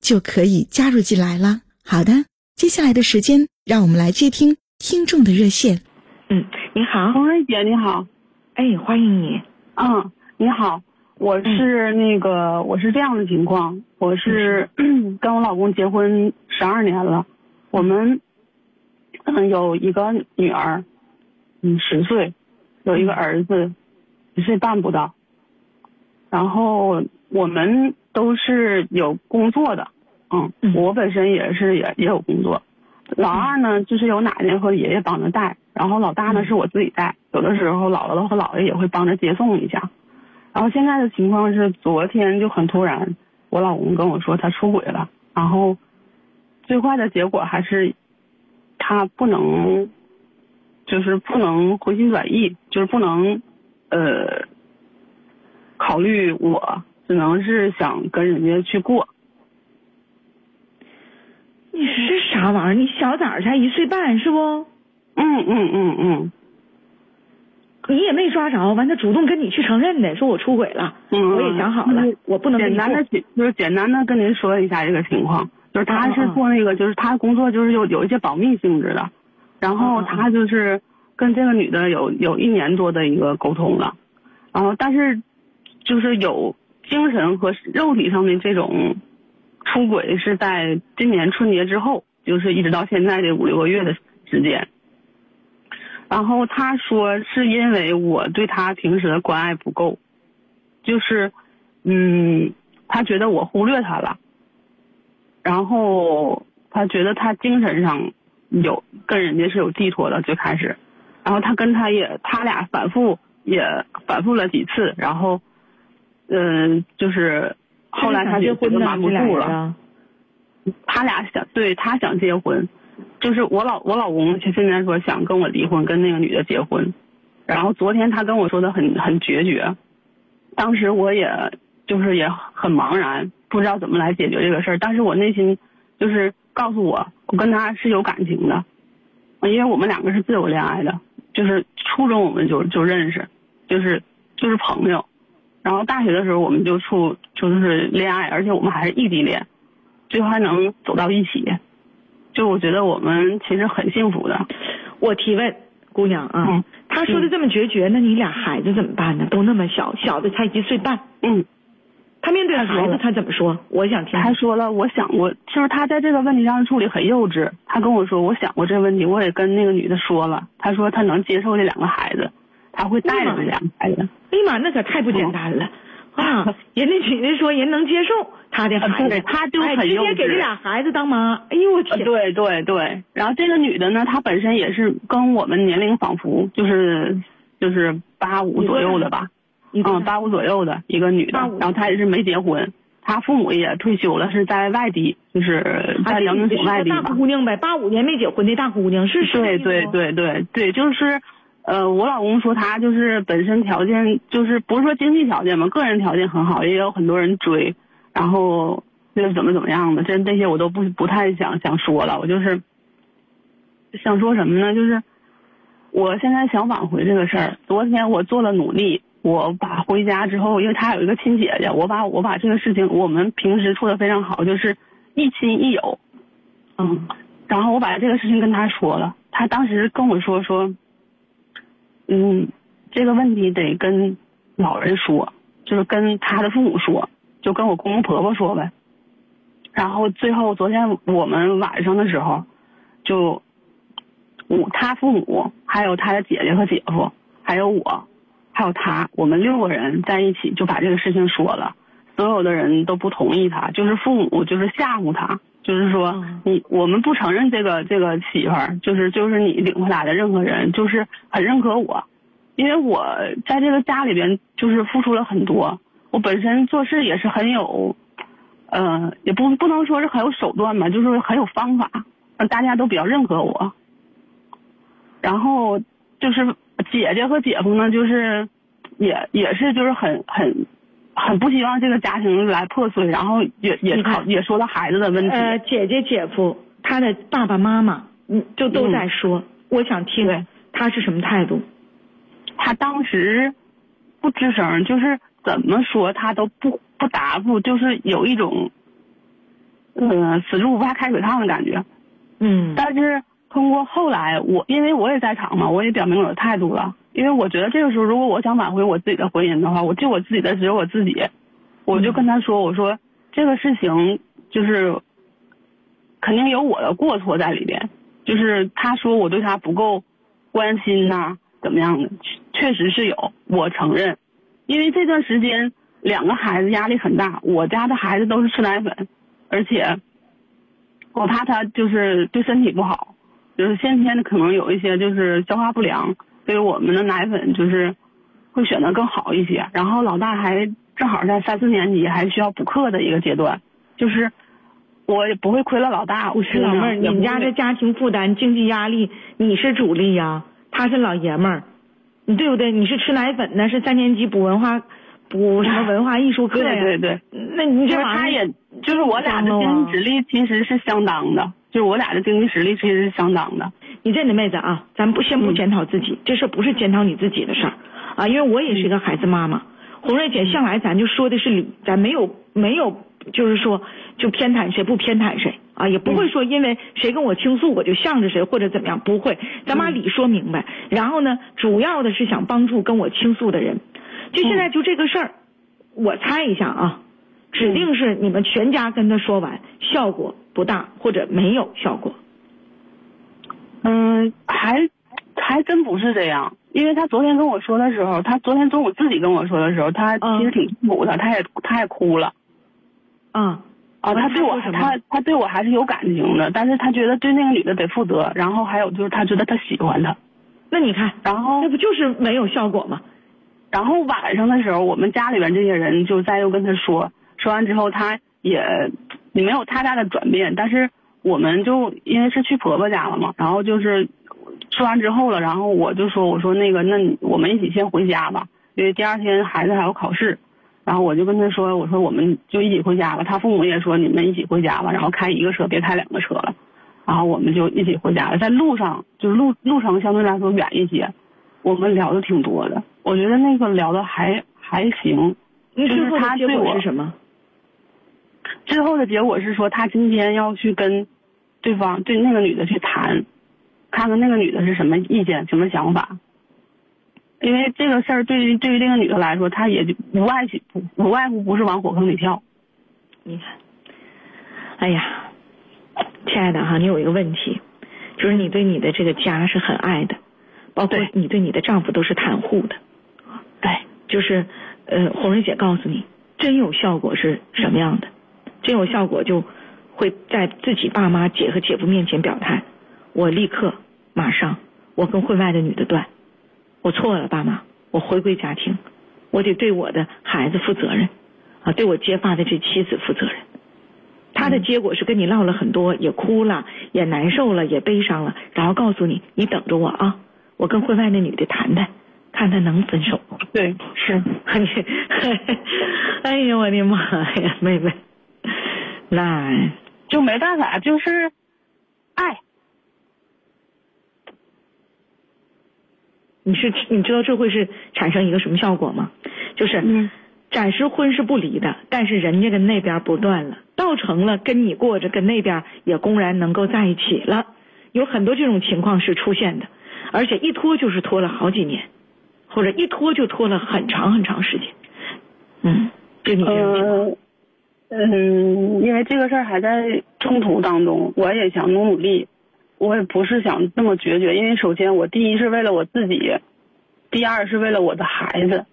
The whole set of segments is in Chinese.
就可以加入进来了。好的，接下来的时间，让我们来接听听众的热线。嗯，你好，红瑞姐，你好。哎，欢迎你。嗯，你好，我是那个，我是这样的情况，我是 跟我老公结婚十二年了，我们嗯有一个女儿。嗯，十岁，有一个儿子，一岁半不到。然后我们都是有工作的，嗯，我本身也是也也有工作。老二呢，就是有奶奶和爷爷帮着带，然后老大呢是我自己带。有的时候姥姥和姥爷也会帮着接送一下。然后现在的情况是，昨天就很突然，我老公跟我说他出轨了，然后最坏的结果还是他不能。就是不能回心转意，就是不能，呃，考虑我，只能是想跟人家去过。你是啥玩意儿？你小崽才一岁半是不？嗯嗯嗯嗯。你也没抓着，完他主动跟你去承认的，说我出轨了。嗯。我也想好了，我不能简单的就是简单的跟您说一下这个情况，就是他是做那个，就是他工作就是有有一些保密性质的。然后他就是跟这个女的有有一年多的一个沟通了，然后但是就是有精神和肉体上的这种出轨是在今年春节之后，就是一直到现在这五六个月的时间。然后他说是因为我对他平时的关爱不够，就是嗯，他觉得我忽略他了，然后他觉得他精神上。有跟人家是有寄托的，最开始，然后他跟他也，他俩反复也反复了几次，然后，嗯，就是后来他就觉得瞒不住了，他俩想对他想结婚，就是我老我老公现在说想跟我离婚，跟那个女的结婚，然后昨天他跟我说的很很决绝，当时我也就是也很茫然，不知道怎么来解决这个事儿，但是我内心就是告诉我。我跟他是有感情的，因为我们两个是自由恋爱的，就是初中我们就就认识，就是就是朋友，然后大学的时候我们就处就是恋爱，而且我们还是异地恋，最后还能走到一起，就我觉得我们其实很幸福的。我提问，姑娘啊，他说的这么决绝，那你俩孩子怎么办呢？都那么小，小的才一岁半。嗯。他面对孩子，他怎么说？我想听。他说了，我想过，就是他在这个问题上处理很幼稚。他跟我说，我想过这个问题，我也跟那个女的说了。他说他能接受这两个孩子，他会带着这两孩子。哎呀妈，那可太不简单了啊！人家女的说人能接受他的孩子，他就。直接给这俩孩子当妈。哎呦我天！对对对，然后这个女的呢，她本身也是跟我们年龄仿佛，就是就是八五左右的吧。嗯，八五左右的一个女的，然后她也是没结婚，她父母也退休了，是在外地，就是在辽宁省外地大姑娘呗，八五年没结婚的大姑娘是。对对对对对，就是，呃，我老公说他就是本身条件就是不是说经济条件嘛，个人条件很好，也有很多人追，然后就是怎么怎么样的，这这些我都不不太想想说了，我就是想说什么呢？就是我现在想挽回这个事儿，昨天我做了努力。我把回家之后，因为他有一个亲姐姐，我把我把这个事情，我们平时处的非常好，就是一亲一友，嗯，然后我把这个事情跟他说了，他当时跟我说说，嗯，这个问题得跟老人说，就是跟他的父母说，就跟我公公婆婆说呗，然后最后昨天我们晚上的时候，就我他父母还有他的姐姐和姐夫，还有我，还有他，我们六个人在一起就把这个事情说了。所有的人都不同意他，就是父母就是吓唬他，就是说你我们不承认这个这个媳妇儿，就是就是你领回来的任何人，就是很认可我，因为我在这个家里边就是付出了很多，我本身做事也是很有，呃，也不不能说是很有手段吧，就是很有方法，让大家都比较认可我。然后就是姐姐和姐夫呢，就是也也是就是很很。很不希望这个家庭来破碎，然后也也考也说到孩子的问题。呃，姐姐、姐夫，他的爸爸妈妈，嗯，就都在说。我想听他是什么态度。他当时不吱声，就是怎么说他都不不答复，就是有一种，嗯，死猪不怕开水烫的感觉。嗯。但是通过后来，我因为我也在场嘛，我也表明我的态度了。因为我觉得这个时候，如果我想挽回我自己的婚姻的话，我就我自己的只有我自己，我就跟他说：“我说这个事情就是肯定有我的过错在里边，就是他说我对他不够关心呐，怎么样的，确实是有，我承认。因为这段时间两个孩子压力很大，我家的孩子都是吃奶粉，而且我怕他就是对身体不好，就是先天的可能有一些就是消化不良。”所以我们的奶粉就是会选择更好一些，然后老大还正好在三四年级，还需要补课的一个阶段，就是我也不会亏了老大。我老妹儿，你们家这家庭负担、经济压力，你是主力呀，他是老爷们儿，你对不对？你是吃奶粉呢，是三年级补文化，补什么文化艺术课呀？对对对，那你这他也就是我俩的经济实力其实是相当的，就是我俩的经济实力其实是相当的。你这的妹子啊，咱不先不检讨自己，这事不是检讨你自己的事儿，啊，因为我也是一个孩子妈妈。红瑞姐向来咱就说的是理，咱没有没有就是说就偏袒谁不偏袒谁啊，也不会说因为谁跟我倾诉我就向着谁或者怎么样，不会，咱把理说明白。然后呢，主要的是想帮助跟我倾诉的人。就现在就这个事儿，我猜一下啊，指定是你们全家跟他说完，效果不大或者没有效果。嗯，还还真不是这样，因为他昨天跟我说的时候，他昨天中午自己跟我说的时候，他其实挺痛苦的，他也他也哭了。嗯啊，他对我他他对我还是有感情的，但是他觉得对那个女的得负责，然后还有就是他觉得他喜欢她。那你看，然后那不就是没有效果吗？然后晚上的时候，我们家里边这些人就再又跟他说，说完之后他也也没有太大的转变，但是。我们就因为是去婆婆家了嘛，然后就是说完之后了，然后我就说我说那个那我们一起先回家吧，因为第二天孩子还要考试，然后我就跟他说我说我们就一起回家吧，他父母也说你们一起回家吧，然后开一个车别开两个车了，然后我们就一起回家了，在路上就是路路程相对来说远一些，我们聊的挺多的，我觉得那个聊的还还行，就是他对我是什么？之后的结果是说，他今天要去跟对方对那个女的去谈，看看那个女的是什么意见、什么想法。因为这个事儿对于对于这个女的来说，她也就无外不无外乎不是往火坑里跳。你看，哎呀，亲爱的哈，你有一个问题，就是你对你的这个家是很爱的，包括你对你的丈夫都是袒护的。对，就是呃，红瑞姐告诉你，真有效果是什么样的？真有效果，就会在自己爸妈、姐和姐夫面前表态。我立刻、马上，我跟婚外的女的断。我错了，爸妈，我回归家庭，我得对我的孩子负责任，啊，对我结发的这妻子负责任。他的结果是跟你唠了很多，也哭了，也难受了，也悲伤了，然后告诉你，你等着我啊，我跟婚外那女的谈谈，看他能分手。对，是。哎呦，我的妈呀，妹妹。那就没办法，就是爱。你是你知道这会是产生一个什么效果吗？就是暂时婚是不离的，但是人家跟那边不断了，倒成了跟你过着，跟那边也公然能够在一起了。有很多这种情况是出现的，而且一拖就是拖了好几年，或者一拖就拖了很长很长时间。嗯，就你这种情况。嗯，因为这个事儿还在冲突当中，我也想努努力，我也不是想这么决绝，因为首先我第一是为了我自己，第二是为了我的孩子。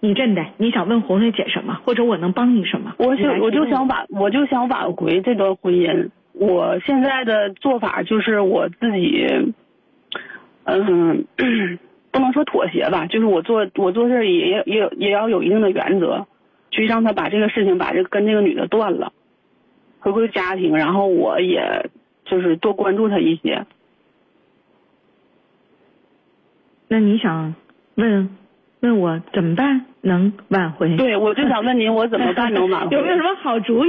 你真的你想问红瑞姐什么，或者我能帮你什么？我想我就想挽，我就想挽回这段婚姻。我现在的做法就是我自己，嗯，不能说妥协吧，就是我做我做事也也也也要有一定的原则，去让他把这个事情把这个跟这个女的断了，回归家庭，然后我也就是多关注他一些。那你想问问我怎么办能挽回？对，我就想问您，我怎么办能挽回？有没有什么好主意，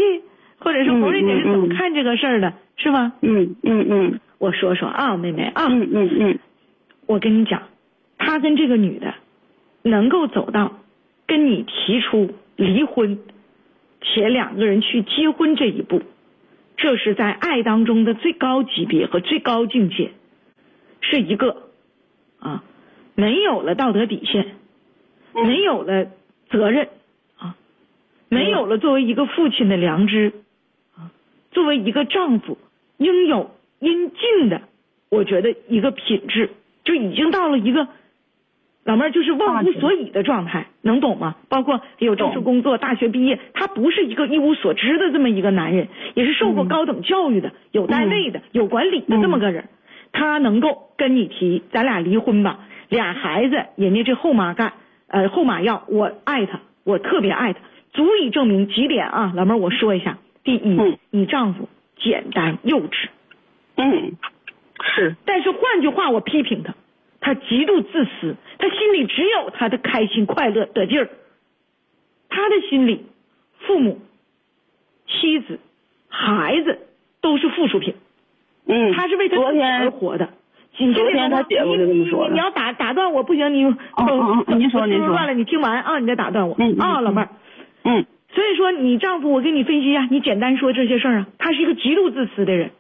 或者是嗯红瑞姐是怎么看这个事儿的，是吧？嗯嗯嗯我说说啊，妹妹啊，嗯嗯嗯我跟你讲，他跟这个女的能够走到跟你提出离婚，且两个人去结婚这一步，这是在爱当中的最高级别和最高境界，是一个啊，没有了道德底线，嗯。没有了责任啊，没有了作为一个父亲的良知啊，作为一个丈夫应有应尽的，我觉得一个品质就已经到了一个老妹儿就是忘乎所以的状态，能懂吗？包括有正式工作、大学毕业，他不是一个一无所知的这么一个男人，也是受过嗯高等教育的、有单位的、有管理的这么个人。他能够跟你提，咱俩离婚吧，俩孩子，人家这后妈干，呃，后妈要，我爱他，我特别爱他，足以证明几点啊，老妹儿，我说一下。第一，嗯你丈夫简单幼稚，嗯，是但是换句话，我批评他，他极度自私，他心里只有他的开心、快乐、得劲儿。他的心里，父母、妻子、孩子都是附属品，嗯，他是为他自己而活的。昨天他姐夫就这么说的你你你要打打断我不行，你哦哦哦您说我您说断了，你听完啊，你再打断我啊，嗯老妹儿。嗯所以说，你丈夫，我给你分析一下，你简单说这些事儿啊，他是一个极度自私的人。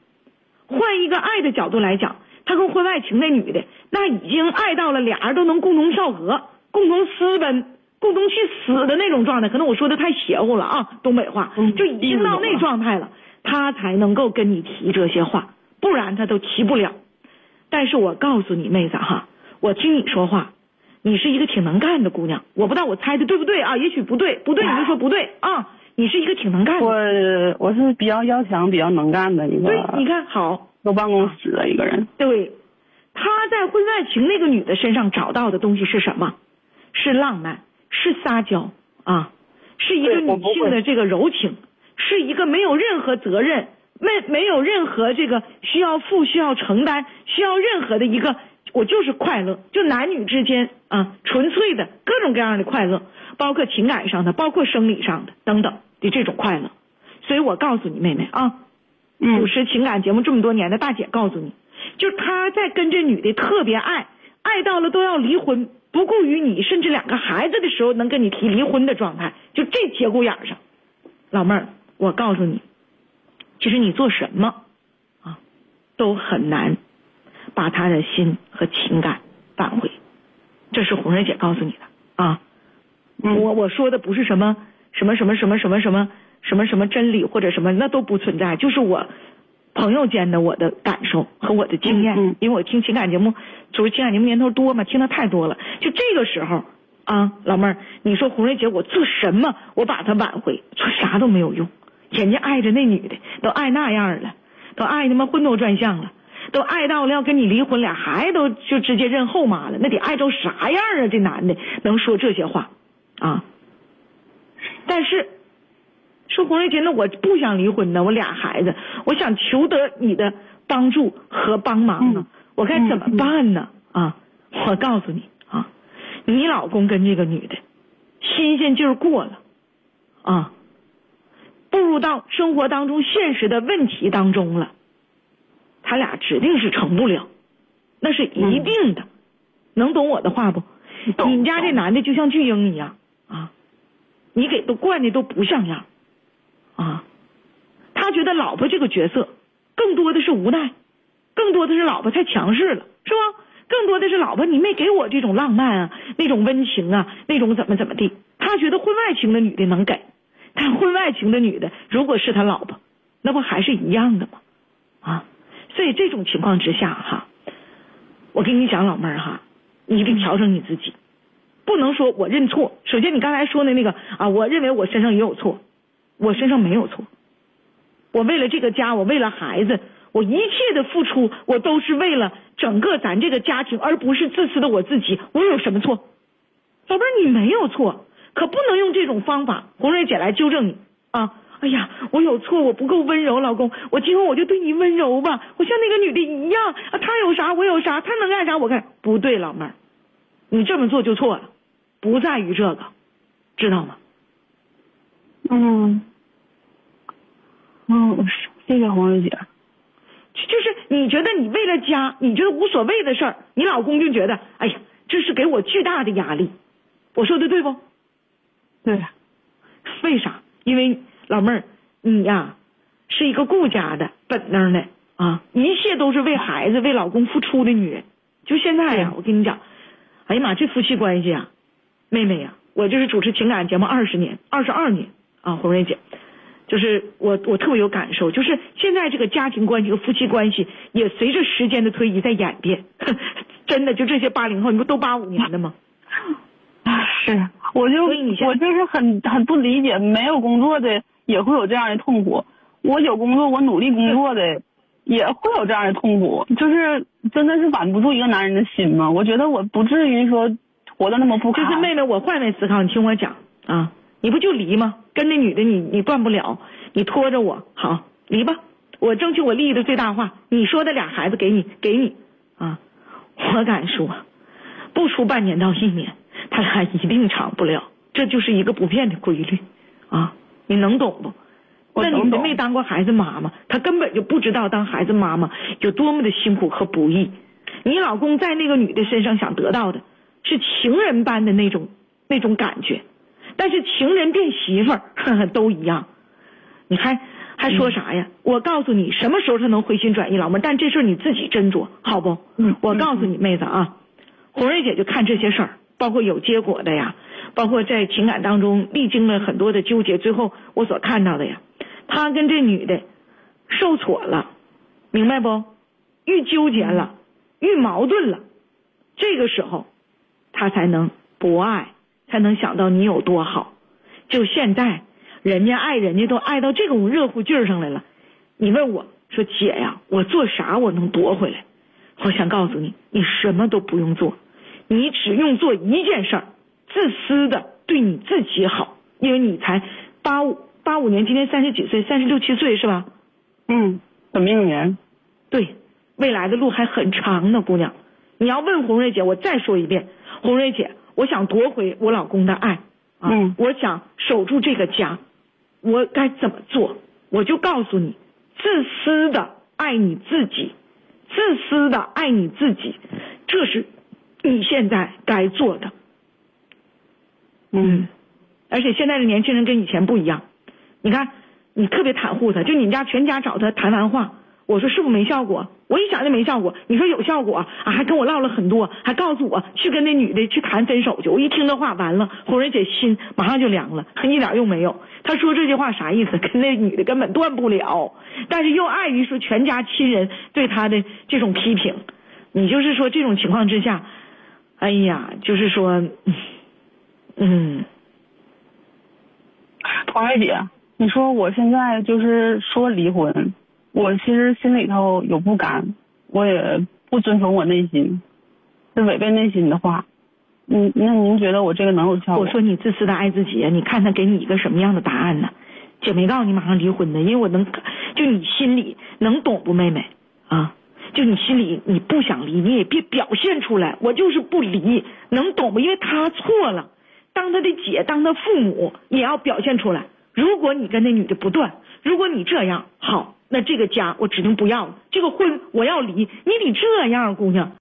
换一个爱的角度来讲，他跟婚外情那女的，那已经爱到了俩人都能共同跳河、共同私奔、共同去死的那种状态。可能我说的太邪乎了啊，东北话，嗯就已经到那状态了，他才能够跟你提这些话，不然他都提不了。但是我告诉你妹子哈，我听你说话，你是一个挺能干的姑娘，我不知道我猜的对不对啊？也许不对，不对你就说不对啊。你是一个挺能干我的，我是比较要强、比较能干的一个，对，你看好，坐办公室的一个人。对，他在婚外情那个女的身上找到的东西是什么？是浪漫，是撒娇啊，是一个女性的这个柔情，是一个没有任何责任、没没有任何这个需要负、需要承担、需要任何的一个，我就是快乐，就男女之间啊，纯粹的各种各样的快乐，包括情感上的，包括生理上的等等的这种快乐。所以我告诉你妹妹啊，主持情感节目这么多年的大姐告诉你，就他在跟这女的特别爱，爱到了都要离婚，不顾于你甚至两个孩子的时候，能跟你提离婚的状态，就这节骨眼上，老妹儿，我告诉你，其实你做什么，啊，都很难把他的心和情感挽回。这是红人姐告诉你的啊。我我说的不是什么什么什么什么什么什么。真理或者什么，那都不存在，就是我朋友间的我的感受和我的经验，嗯嗯因为我听情感节目，就是情感节目年头多嘛，听的太多了。就这个时候啊，老妹儿，你说红瑞姐，我做什么我把他挽回，说啥都没有用，人家爱着那女的都爱那样了，都爱他妈昏头转向了。都爱到了要跟你离婚，俩孩子都就直接认后妈了，那得爱成啥样啊？这男的能说这些话啊？但是说红瑞姐，那我不想离婚呢，我俩孩子，我想求得你的帮助和帮忙呢，嗯我该怎么办呢？啊，我告诉你啊，你老公跟这个女的新鲜劲儿过了啊，步入到生活当中现实的问题当中了，他俩指定是成不了，那是一定的，能懂我的话不？你们家这男的就像巨婴一样啊，你给都惯的都不像样觉得老婆这个角色更多的是无奈，更多的是老婆太强势了，是吧？更多的是老婆你没给我这种浪漫啊，那种温情啊，那种怎么怎么地。他觉得婚外情的女的能给，但婚外情的女的，如果是他老婆，那不还是一样的吗？啊，所以这种情况之下哈，我跟你讲，老妹儿哈，你得调整你自己，不能说我认错。首先，你刚才说的那个啊，我认为我身上也有错，我身上没有错。我为了这个家，我为了孩子，我一切的付出，我都是为了整个咱这个家庭，而不是自私的我自己。我有什么错？宝贝儿，你没有错，可不能用这种方法，红瑞姐来纠正你啊！哎呀，我有错，我不够温柔，老公，我今后我就对你温柔吧，我像那个女的一样啊，她有啥我有啥，她能干啥我干，不对，老妹儿，你这么做就错了，不在于这个，知道吗？嗯。嗯，谢谢红瑞姐。就是你觉得你为了家，你觉得无所谓的事儿，你老公就觉得，哎呀，这是给我巨大的压力。我说的对不？对。为啥？因为老妹儿，你呀是一个顾家的本能的啊，一切都是为孩子、为老公付出的女人。就现在呀，我跟你讲，哎呀妈，这夫妻关系啊，妹妹呀，我就是主持情感节目二十年、二十二年啊，红瑞姐。就是我，我特别有感受。就是现在这个家庭关系和夫妻关系也随着时间的推移在演变。真的，就这些八零后，你不都八五年的吗？啊，是，我就我就是很很不理解，没有工作的也会有这样的痛苦。我有工作，我努力工作的也会有这样的痛苦。就是真的是挽不住一个男人的心吗？我觉得我不至于说活得那么不堪。就是妹妹，我换位思考，你听我讲啊。你不就离吗？跟那女的你你断不了，你拖着我好离吧，我争取我利益的最大化。你说的俩孩子给你给你啊，我敢说，不出半年到一年，他俩一定长不了。这就是一个不变的规律啊，你能懂不？那女的没当过孩子妈妈，她根本就不知道当孩子妈妈有多么的辛苦和不易。你老公在那个女的身上想得到的是情人般的那种那种感觉。但是情人变媳妇儿 都一样，你还还说啥呀？我告诉你，什么时候他能回心转意，老妹儿？但这事儿你自己斟酌，好不？嗯。我告诉你，妹子啊，红瑞姐就看这些事儿，包括有结果的呀，包括在情感当中历经了很多的纠结，最后我所看到的呀，他跟这女的受挫了，明白不？愈纠结了，愈矛盾了，这个时候他才能博爱。才能想到你有多好，就现在，人家爱人家都爱到这种热乎劲儿上来了。你问我说姐呀，我做啥我能夺回来？我想告诉你，你什么都不用做，你只用做一件事儿，自私的对你自己好，因为你才八五八五年，今年三十几岁，三十六七岁是吧？嗯，本命年。对，未来的路还很长呢，姑娘。你要问红瑞姐，我再说一遍，红瑞姐。我想夺回我老公的爱，嗯，我想守住这个家，我该怎么做？我就告诉你，自私的爱你自己，自私的爱你自己，这是你现在该做的。嗯，而且现在的年轻人跟以前不一样，你看你特别袒护他，就你们家全家找他谈完话。我说是不是没效果？我一想就没效果。你说有效果啊？还跟我唠了很多，还告诉我去跟那女的去谈分手去。我一听这话，完了，红瑞姐心马上就凉了，一点用没有。她说这句话啥意思？跟那女的根本断不了，但是又碍于说全家亲人对她的这种批评，你就是说这种情况之下，哎呀，就是说，嗯，红瑞姐，你说我现在就是说离婚。我其实心里头有不甘，我也不遵从我内心，是违背内心的话。嗯，那您觉得我这个能有效果？我说你自私的爱自己，你看他给你一个什么样的答案呢？姐没告诉你马上离婚的，因为我能，就你心里能懂不，妹妹啊？就你心里你不想离，你也别表现出来，我就是不离，能懂不？因为他错了，当他的姐，当他父母也要表现出来。如果你跟那女的不断，如果你这样好。那这个家我指定不要了，这个婚我要离，你得这样，姑娘。